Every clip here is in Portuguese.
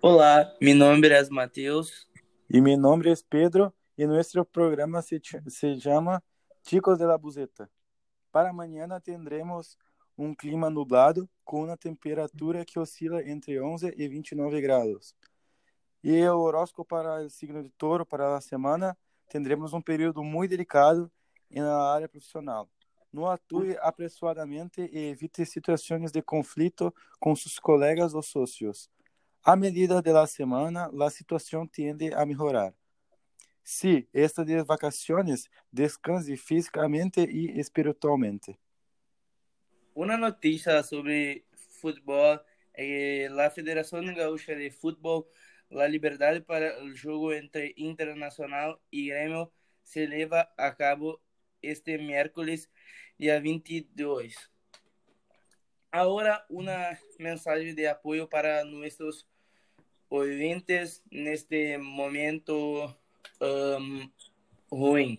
Olá, mi nombre es Mateus. Y mi nombre es Pedro y nuestro programa se, se llama Chicos de la Buzeta. Para mañana tendremos un clima nublado con una temperatura que oscila entre 11 y 29 grados. Y el horóscopo para el signo de Toro para la semana tendremos um período muito delicado na área profissional. Não atue apressadamente e evite situações de conflito com seus colegas ou sócios. A medida da semana, a situação tende a melhorar. Se está de vacaciones, descanse fisicamente e espiritualmente. Una noticia sobre fútbol. eh, la Federación Gaúcha de Fútbol, la libertad para el juego entre Internacional y Grêmio se lleva a cabo este miércoles, día 22. Ahora una mensaje de apoyo para nuestros oyentes en este momento um, ruim.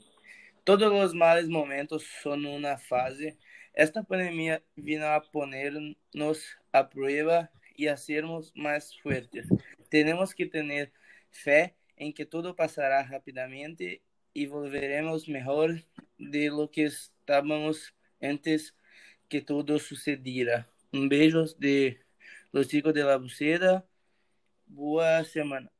Todos os males momentos son una fase. Esta pandemia vino a ponernos a prueba y hacernos más fuertes. Tenemos que tener fe en que todo pasará rápidamente y volveremos mejor de lo que estábamos antes que todo sucediera. Un beijos de los chicos de la buceda. Boa semana.